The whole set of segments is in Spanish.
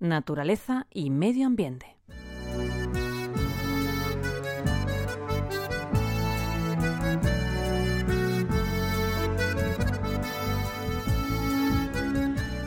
naturaleza y medio ambiente.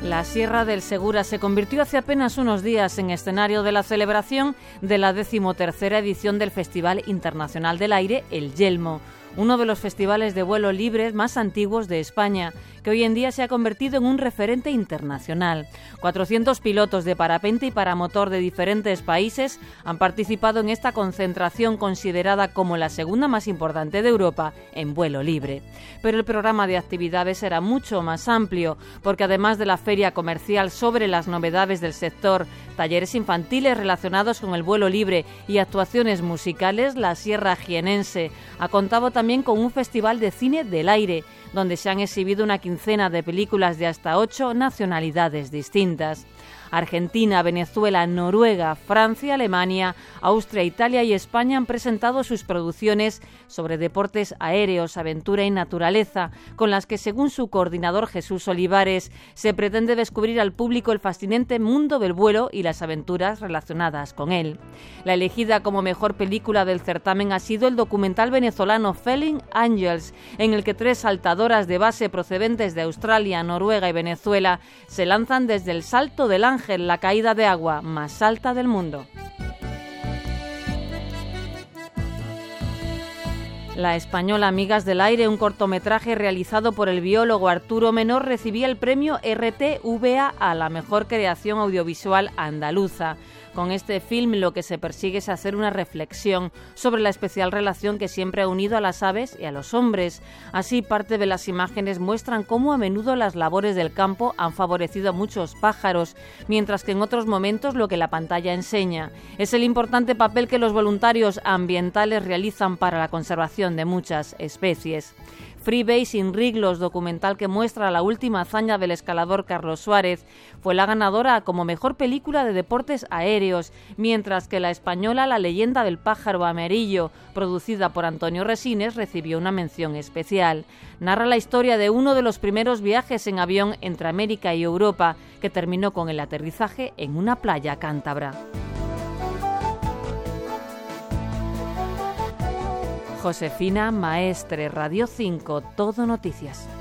La Sierra del Segura se convirtió hace apenas unos días en escenario de la celebración de la decimotercera edición del Festival Internacional del Aire, el Yelmo, uno de los festivales de vuelo libre más antiguos de España, que hoy en día se ha convertido en un referente internacional. 400 pilotos de parapente y paramotor de diferentes países han participado en esta concentración considerada como la segunda más importante de Europa en vuelo libre. Pero el programa de actividades era mucho más amplio, porque además de la feria comercial sobre las novedades del sector, talleres infantiles relacionados con el vuelo libre y actuaciones musicales, la Sierra Jienense ha contado también con un festival de cine del aire, donde se han exhibido una quincena de películas de hasta ocho nacionalidades distintas. Argentina, Venezuela, Noruega, Francia, Alemania, Austria, Italia y España han presentado sus producciones sobre deportes aéreos, aventura y naturaleza, con las que, según su coordinador Jesús Olivares, se pretende descubrir al público el fascinante mundo del vuelo y las aventuras relacionadas con él. La elegida como mejor película del certamen ha sido el documental venezolano Felling Angels, en el que tres saltadoras de base procedentes de Australia, Noruega y Venezuela se lanzan desde el Salto del Ángel la caída de agua más alta del mundo. La española Amigas del Aire, un cortometraje realizado por el biólogo Arturo Menor, recibía el premio RTVA a la mejor creación audiovisual andaluza. Con este film lo que se persigue es hacer una reflexión sobre la especial relación que siempre ha unido a las aves y a los hombres. Así, parte de las imágenes muestran cómo a menudo las labores del campo han favorecido a muchos pájaros, mientras que en otros momentos lo que la pantalla enseña es el importante papel que los voluntarios ambientales realizan para la conservación de muchas especies. Freebase Riglos, documental que muestra la última hazaña del escalador Carlos Suárez, fue la ganadora como mejor película de deportes aéreos, mientras que la española La leyenda del pájaro amarillo, producida por Antonio Resines, recibió una mención especial. Narra la historia de uno de los primeros viajes en avión entre América y Europa, que terminó con el aterrizaje en una playa cántabra. Josefina Maestre, Radio 5, Todo Noticias.